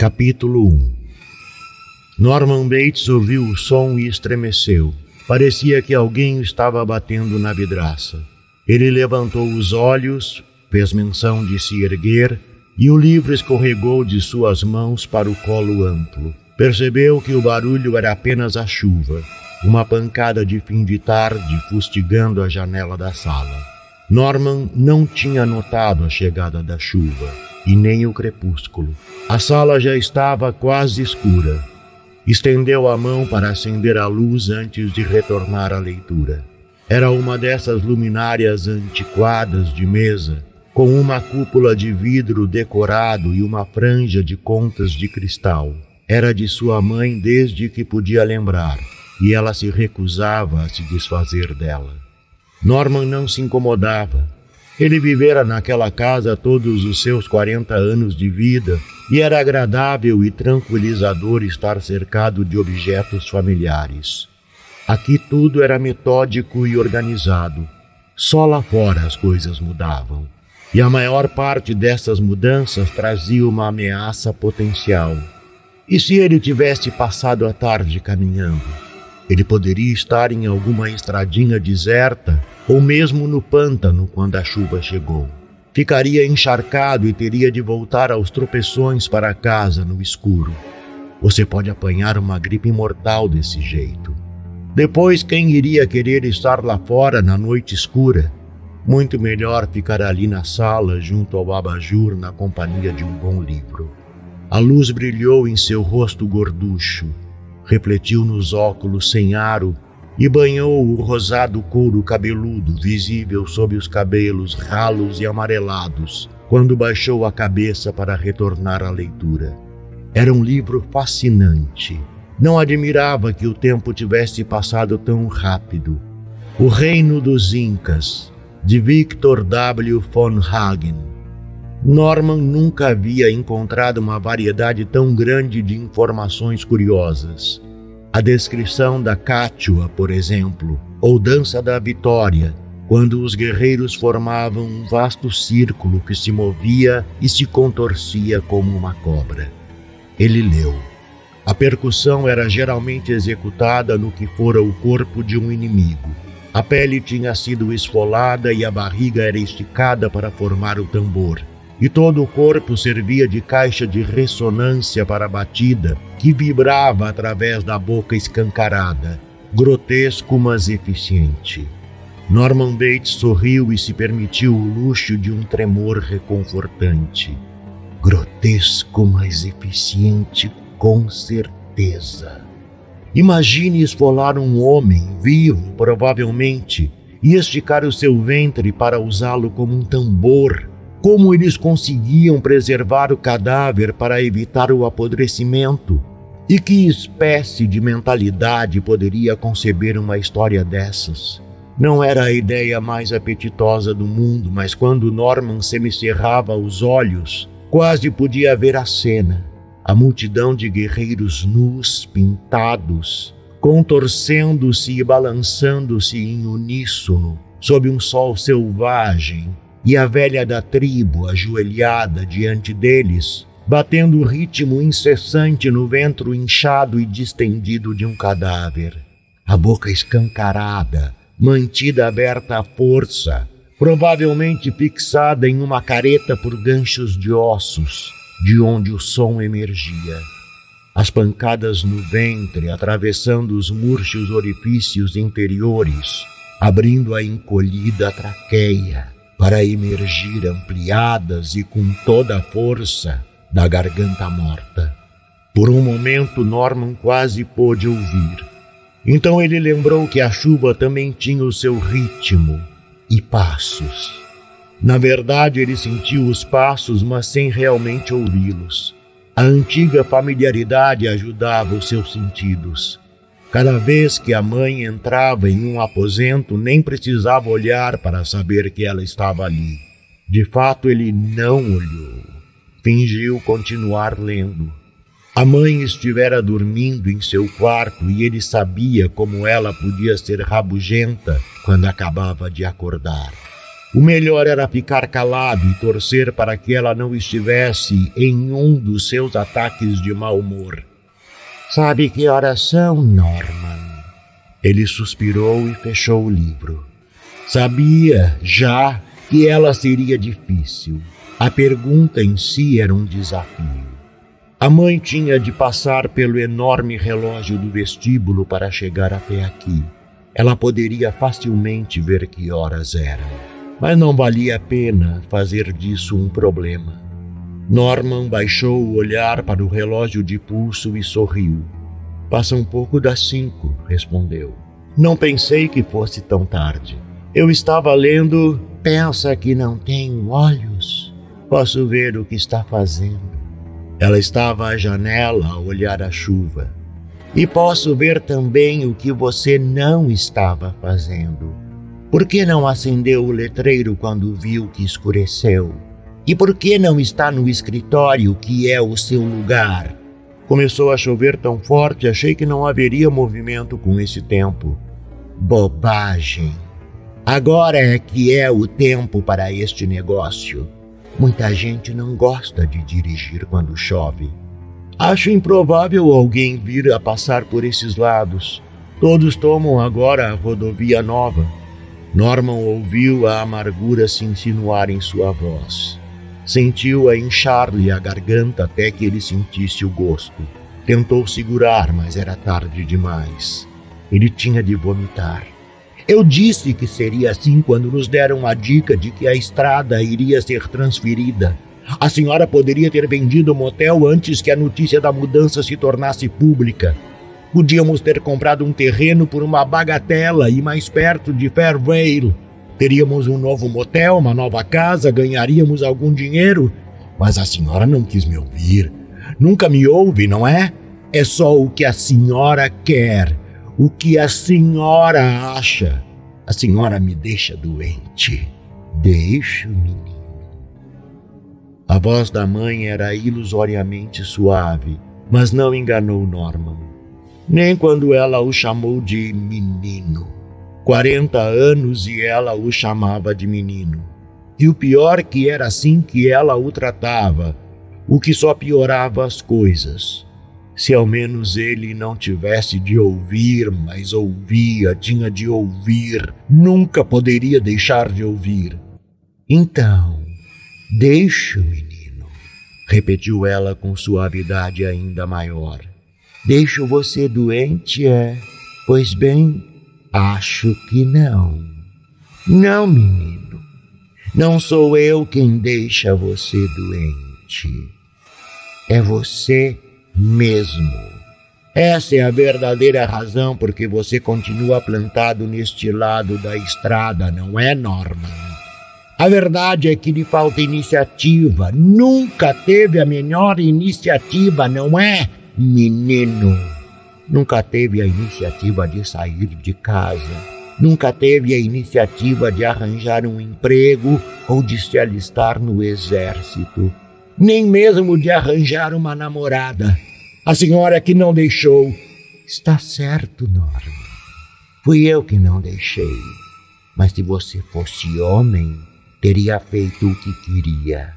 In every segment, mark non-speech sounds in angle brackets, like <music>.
Capítulo 1 Norman Bates ouviu o som e estremeceu. Parecia que alguém estava batendo na vidraça. Ele levantou os olhos, fez menção de se erguer e o livro escorregou de suas mãos para o colo amplo. Percebeu que o barulho era apenas a chuva, uma pancada de fim de tarde fustigando a janela da sala. Norman não tinha notado a chegada da chuva e nem o crepúsculo. A sala já estava quase escura. Estendeu a mão para acender a luz antes de retornar à leitura. Era uma dessas luminárias antiquadas de mesa, com uma cúpula de vidro decorado e uma franja de contas de cristal. Era de sua mãe desde que podia lembrar, e ela se recusava a se desfazer dela. Norman não se incomodava, ele vivera naquela casa todos os seus 40 anos de vida e era agradável e tranquilizador estar cercado de objetos familiares. Aqui tudo era metódico e organizado. Só lá fora as coisas mudavam. E a maior parte dessas mudanças trazia uma ameaça potencial. E se ele tivesse passado a tarde caminhando? Ele poderia estar em alguma estradinha deserta ou mesmo no pântano quando a chuva chegou. Ficaria encharcado e teria de voltar aos tropeções para casa no escuro. Você pode apanhar uma gripe mortal desse jeito. Depois, quem iria querer estar lá fora na noite escura? Muito melhor ficar ali na sala, junto ao abajur, na companhia de um bom livro. A luz brilhou em seu rosto gorducho, refletiu nos óculos sem aro e banhou o rosado couro cabeludo visível sob os cabelos ralos e amarelados quando baixou a cabeça para retornar à leitura. Era um livro fascinante. Não admirava que o tempo tivesse passado tão rápido. O Reino dos Incas, de Victor W. von Hagen. Norman nunca havia encontrado uma variedade tão grande de informações curiosas. A descrição da cátua, por exemplo, ou dança da vitória, quando os guerreiros formavam um vasto círculo que se movia e se contorcia como uma cobra. Ele leu. A percussão era geralmente executada no que fora o corpo de um inimigo. A pele tinha sido esfolada e a barriga era esticada para formar o tambor e todo o corpo servia de caixa de ressonância para a batida que vibrava através da boca escancarada, grotesco mas eficiente. Norman Bates sorriu e se permitiu o luxo de um tremor reconfortante. Grotesco mas eficiente, com certeza. Imagine esfolar um homem vivo, provavelmente, e esticar o seu ventre para usá-lo como um tambor como eles conseguiam preservar o cadáver para evitar o apodrecimento? E que espécie de mentalidade poderia conceber uma história dessas? Não era a ideia mais apetitosa do mundo, mas quando Norman semicerrava os olhos, quase podia ver a cena. A multidão de guerreiros nus, pintados, contorcendo-se e balançando-se em uníssono, sob um sol selvagem, e a velha da tribo ajoelhada diante deles, batendo o ritmo incessante no ventre inchado e distendido de um cadáver. A boca escancarada, mantida aberta à força, provavelmente fixada em uma careta por ganchos de ossos, de onde o som emergia. As pancadas no ventre atravessando os murchos orifícios interiores abrindo a encolhida traqueia para emergir ampliadas e com toda a força da garganta morta. Por um momento, Norman quase pôde ouvir. Então ele lembrou que a chuva também tinha o seu ritmo e passos. Na verdade, ele sentiu os passos, mas sem realmente ouvi-los. A antiga familiaridade ajudava os seus sentidos. Cada vez que a mãe entrava em um aposento, nem precisava olhar para saber que ela estava ali. De fato, ele não olhou. Fingiu continuar lendo. A mãe estivera dormindo em seu quarto e ele sabia como ela podia ser rabugenta quando acabava de acordar. O melhor era ficar calado e torcer para que ela não estivesse em um dos seus ataques de mau humor. Sabe que horas são, Norman? Ele suspirou e fechou o livro. Sabia já que ela seria difícil. A pergunta em si era um desafio. A mãe tinha de passar pelo enorme relógio do vestíbulo para chegar até aqui. Ela poderia facilmente ver que horas eram mas não valia a pena fazer disso um problema. Norman baixou o olhar para o relógio de pulso e sorriu. Passa um pouco das cinco, respondeu. Não pensei que fosse tão tarde. Eu estava lendo. Pensa que não tenho olhos? Posso ver o que está fazendo. Ela estava à janela a olhar a chuva. E posso ver também o que você não estava fazendo. Por que não acendeu o letreiro quando viu que escureceu? E por que não está no escritório, que é o seu lugar? Começou a chover tão forte, achei que não haveria movimento com esse tempo. Bobagem! Agora é que é o tempo para este negócio. Muita gente não gosta de dirigir quando chove. Acho improvável alguém vir a passar por esses lados. Todos tomam agora a rodovia nova. Norman ouviu a amargura se insinuar em sua voz. Sentiu-a inchar-lhe a garganta até que ele sentisse o gosto. Tentou segurar, mas era tarde demais. Ele tinha de vomitar. Eu disse que seria assim quando nos deram a dica de que a estrada iria ser transferida. A senhora poderia ter vendido o motel antes que a notícia da mudança se tornasse pública. Podíamos ter comprado um terreno por uma bagatela e mais perto de Fairvale. Teríamos um novo motel, uma nova casa, ganharíamos algum dinheiro. Mas a senhora não quis me ouvir. Nunca me ouve, não é? É só o que a senhora quer, o que a senhora acha. A senhora me deixa doente. Deixo, menino. A voz da mãe era ilusoriamente suave, mas não enganou Norman nem quando ela o chamou de menino. Quarenta anos e ela o chamava de menino. E o pior que era assim que ela o tratava, o que só piorava as coisas. Se ao menos ele não tivesse de ouvir, mas ouvia, tinha de ouvir, nunca poderia deixar de ouvir. Então, deixa o menino, repetiu ela com suavidade ainda maior. Deixo você doente, é? Pois bem, acho que não. Não, menino. Não sou eu quem deixa você doente. É você mesmo. Essa é a verdadeira razão por que você continua plantado neste lado da estrada, não é, Norman? A verdade é que lhe falta iniciativa. Nunca teve a menor iniciativa, não é? menino. Nunca teve a iniciativa de sair de casa. Nunca teve a iniciativa de arranjar um emprego ou de se alistar no exército. Nem mesmo de arranjar uma namorada. A senhora que não deixou. Está certo, Norma. Fui eu que não deixei. Mas se você fosse homem, teria feito o que queria.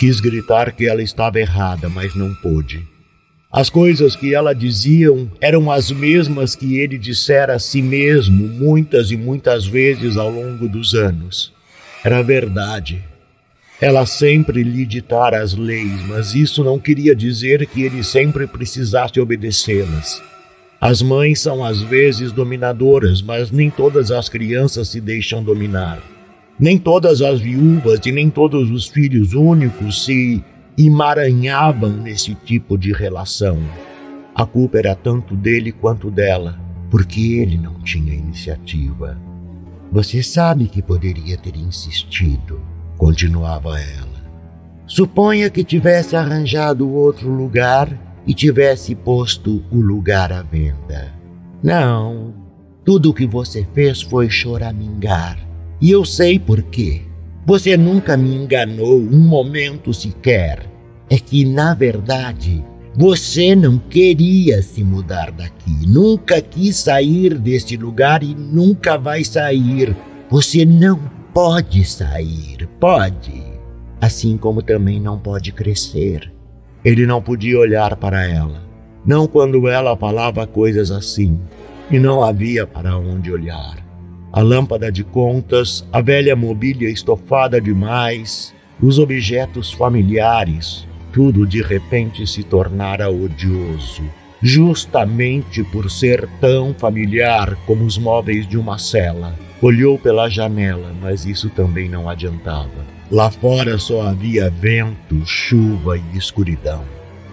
Quis gritar que ela estava errada, mas não pôde. As coisas que ela diziam eram as mesmas que ele dissera a si mesmo muitas e muitas vezes ao longo dos anos. Era verdade. Ela sempre lhe ditara as leis, mas isso não queria dizer que ele sempre precisasse obedecê-las. As mães são às vezes dominadoras, mas nem todas as crianças se deixam dominar. Nem todas as viúvas e nem todos os filhos únicos se emaranhavam nesse tipo de relação. A culpa era tanto dele quanto dela, porque ele não tinha iniciativa. Você sabe que poderia ter insistido, continuava ela. Suponha que tivesse arranjado outro lugar e tivesse posto o lugar à venda. Não, tudo o que você fez foi choramingar. E eu sei por quê. Você nunca me enganou um momento sequer. É que, na verdade, você não queria se mudar daqui, nunca quis sair deste lugar e nunca vai sair. Você não pode sair, pode. Assim como também não pode crescer. Ele não podia olhar para ela, não quando ela falava coisas assim, e não havia para onde olhar. A lâmpada de contas, a velha mobília estofada demais, os objetos familiares, tudo de repente se tornara odioso, justamente por ser tão familiar como os móveis de uma cela. Olhou pela janela, mas isso também não adiantava. Lá fora só havia vento, chuva e escuridão.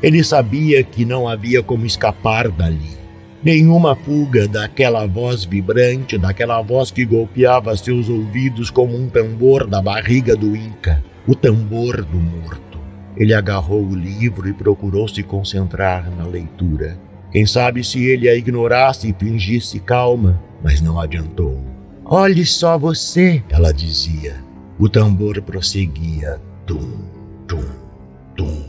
Ele sabia que não havia como escapar dali. Nenhuma fuga daquela voz vibrante, daquela voz que golpeava seus ouvidos como um tambor da barriga do Inca, o tambor do morto. Ele agarrou o livro e procurou se concentrar na leitura. Quem sabe se ele a ignorasse e fingisse calma, mas não adiantou. Olhe só você, ela dizia. O tambor prosseguia. Tum, tum, tum.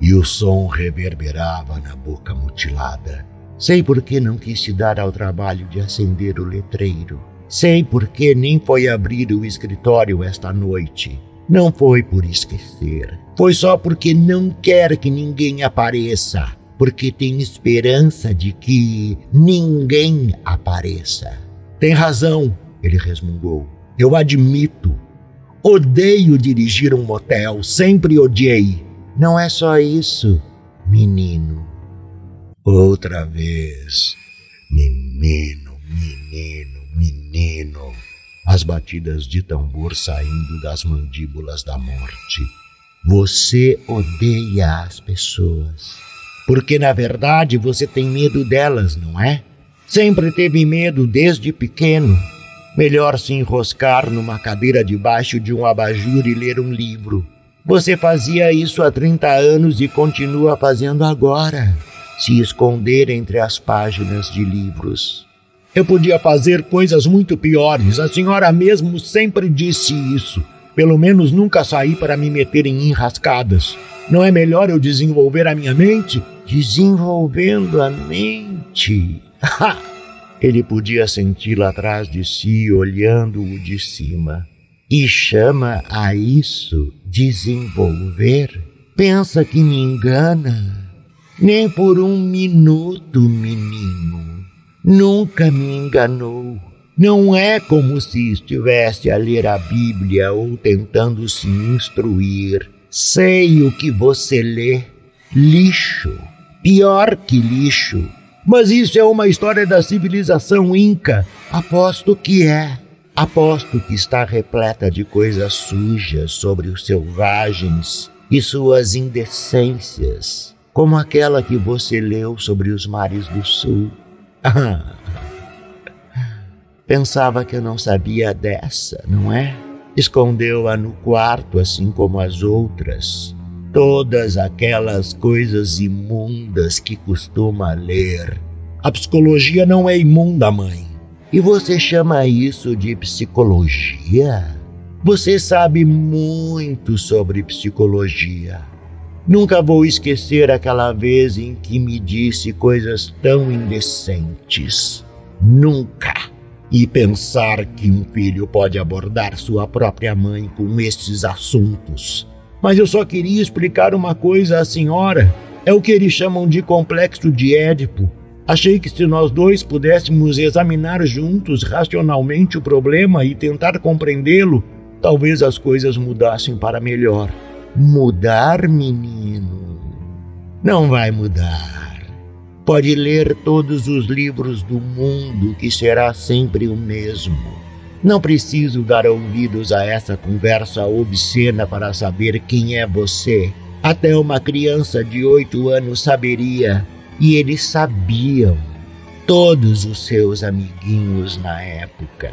E o som reverberava na boca mutilada. Sei por que não quis se dar ao trabalho de acender o letreiro. Sei por que nem foi abrir o escritório esta noite. Não foi por esquecer. Foi só porque não quer que ninguém apareça. Porque tem esperança de que ninguém apareça. Tem razão, ele resmungou. Eu admito. Odeio dirigir um motel, sempre odiei. Não é só isso, menino. Outra vez. Menino, menino, menino as batidas de tambor saindo das mandíbulas da morte. Você odeia as pessoas. Porque na verdade você tem medo delas, não é? Sempre teve medo desde pequeno. Melhor se enroscar numa cadeira debaixo de um abajur e ler um livro. Você fazia isso há 30 anos e continua fazendo agora. Se esconder entre as páginas de livros. Eu podia fazer coisas muito piores. A senhora mesmo sempre disse isso. Pelo menos nunca saí para me meter em enrascadas. Não é melhor eu desenvolver a minha mente? Desenvolvendo a mente. Ele podia senti-la atrás de si, olhando-o de cima. E chama a isso desenvolver? Pensa que me engana? Nem por um minuto, menino. Nunca me enganou. Não é como se estivesse a ler a Bíblia ou tentando se instruir. Sei o que você lê. Lixo. Pior que lixo. Mas isso é uma história da civilização inca. Aposto que é. Aposto que está repleta de coisas sujas sobre os selvagens e suas indecências, como aquela que você leu sobre os mares do sul. <laughs> Pensava que eu não sabia dessa, não é? Escondeu-a no quarto, assim como as outras. Todas aquelas coisas imundas que costuma ler. A psicologia não é imunda, mãe. E você chama isso de psicologia? Você sabe muito sobre psicologia. Nunca vou esquecer aquela vez em que me disse coisas tão indecentes. Nunca. E pensar que um filho pode abordar sua própria mãe com estes assuntos. Mas eu só queria explicar uma coisa à senhora. É o que eles chamam de complexo de Édipo. Achei que se nós dois pudéssemos examinar juntos racionalmente o problema e tentar compreendê-lo, talvez as coisas mudassem para melhor. Mudar, menino? Não vai mudar. Pode ler todos os livros do mundo, que será sempre o mesmo. Não preciso dar ouvidos a essa conversa obscena para saber quem é você. Até uma criança de oito anos saberia, e eles sabiam. Todos os seus amiguinhos na época.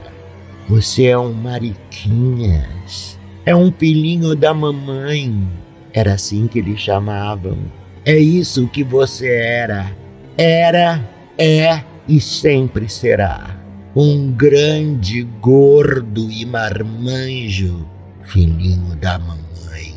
Você é um Mariquinhas. É um filhinho da mamãe. Era assim que eles chamavam. É isso que você era. Era, é e sempre será. Um grande, gordo e marmanjo filhinho da mamãe.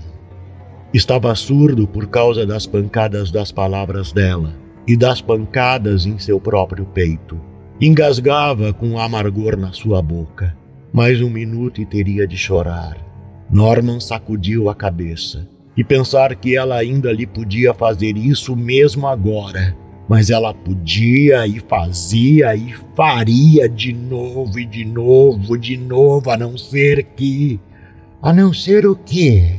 Estava surdo por causa das pancadas das palavras dela e das pancadas em seu próprio peito. Engasgava com amargor na sua boca. Mais um minuto e teria de chorar. Norman sacudiu a cabeça e pensar que ela ainda lhe podia fazer isso mesmo agora. Mas ela podia e fazia e faria de novo e de novo, de novo, a não ser que. A não ser o quê?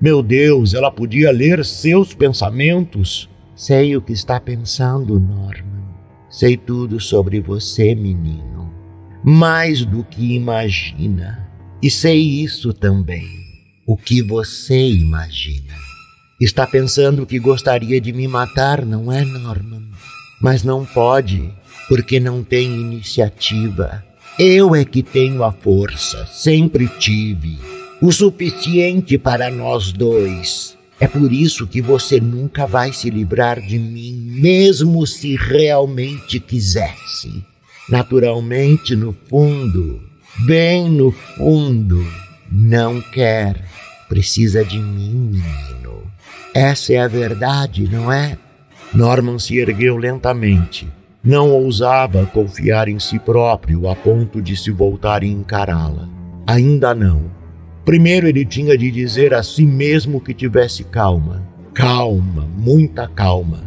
Meu Deus, ela podia ler seus pensamentos. Sei o que está pensando, Norman. Sei tudo sobre você, menino. Mais do que imagina. E sei isso também o que você imagina. Está pensando que gostaria de me matar, não é, Norman? Mas não pode, porque não tem iniciativa. Eu é que tenho a força, sempre tive. O suficiente para nós dois. É por isso que você nunca vai se livrar de mim, mesmo se realmente quisesse. Naturalmente, no fundo, bem no fundo, não quer. Precisa de mim, menino. Essa é a verdade, não é? Norman se ergueu lentamente. Não ousava confiar em si próprio a ponto de se voltar e encará-la. Ainda não. Primeiro ele tinha de dizer a si mesmo que tivesse calma. Calma, muita calma.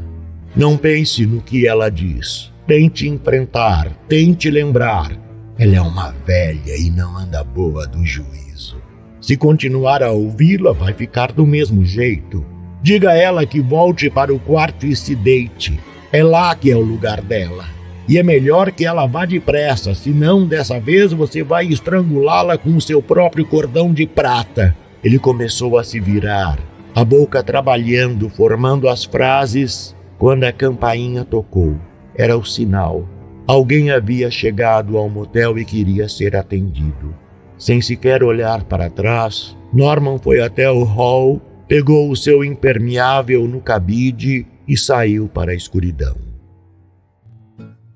Não pense no que ela diz. Tente enfrentar, tente lembrar. Ela é uma velha e não anda boa do juízo. Se continuar a ouvi-la, vai ficar do mesmo jeito. Diga a ela que volte para o quarto e se deite. É lá que é o lugar dela. E é melhor que ela vá depressa, senão dessa vez você vai estrangulá-la com o seu próprio cordão de prata. Ele começou a se virar, a boca trabalhando, formando as frases, quando a campainha tocou. Era o sinal. Alguém havia chegado ao motel e queria ser atendido. Sem sequer olhar para trás, Norman foi até o hall, pegou o seu impermeável no cabide e saiu para a escuridão.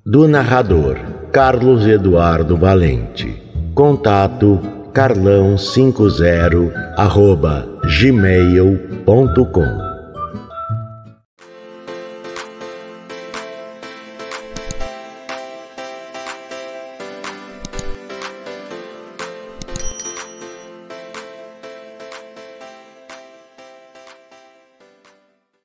Do narrador Carlos Eduardo Valente. Contato carlão50 arroba gmail.com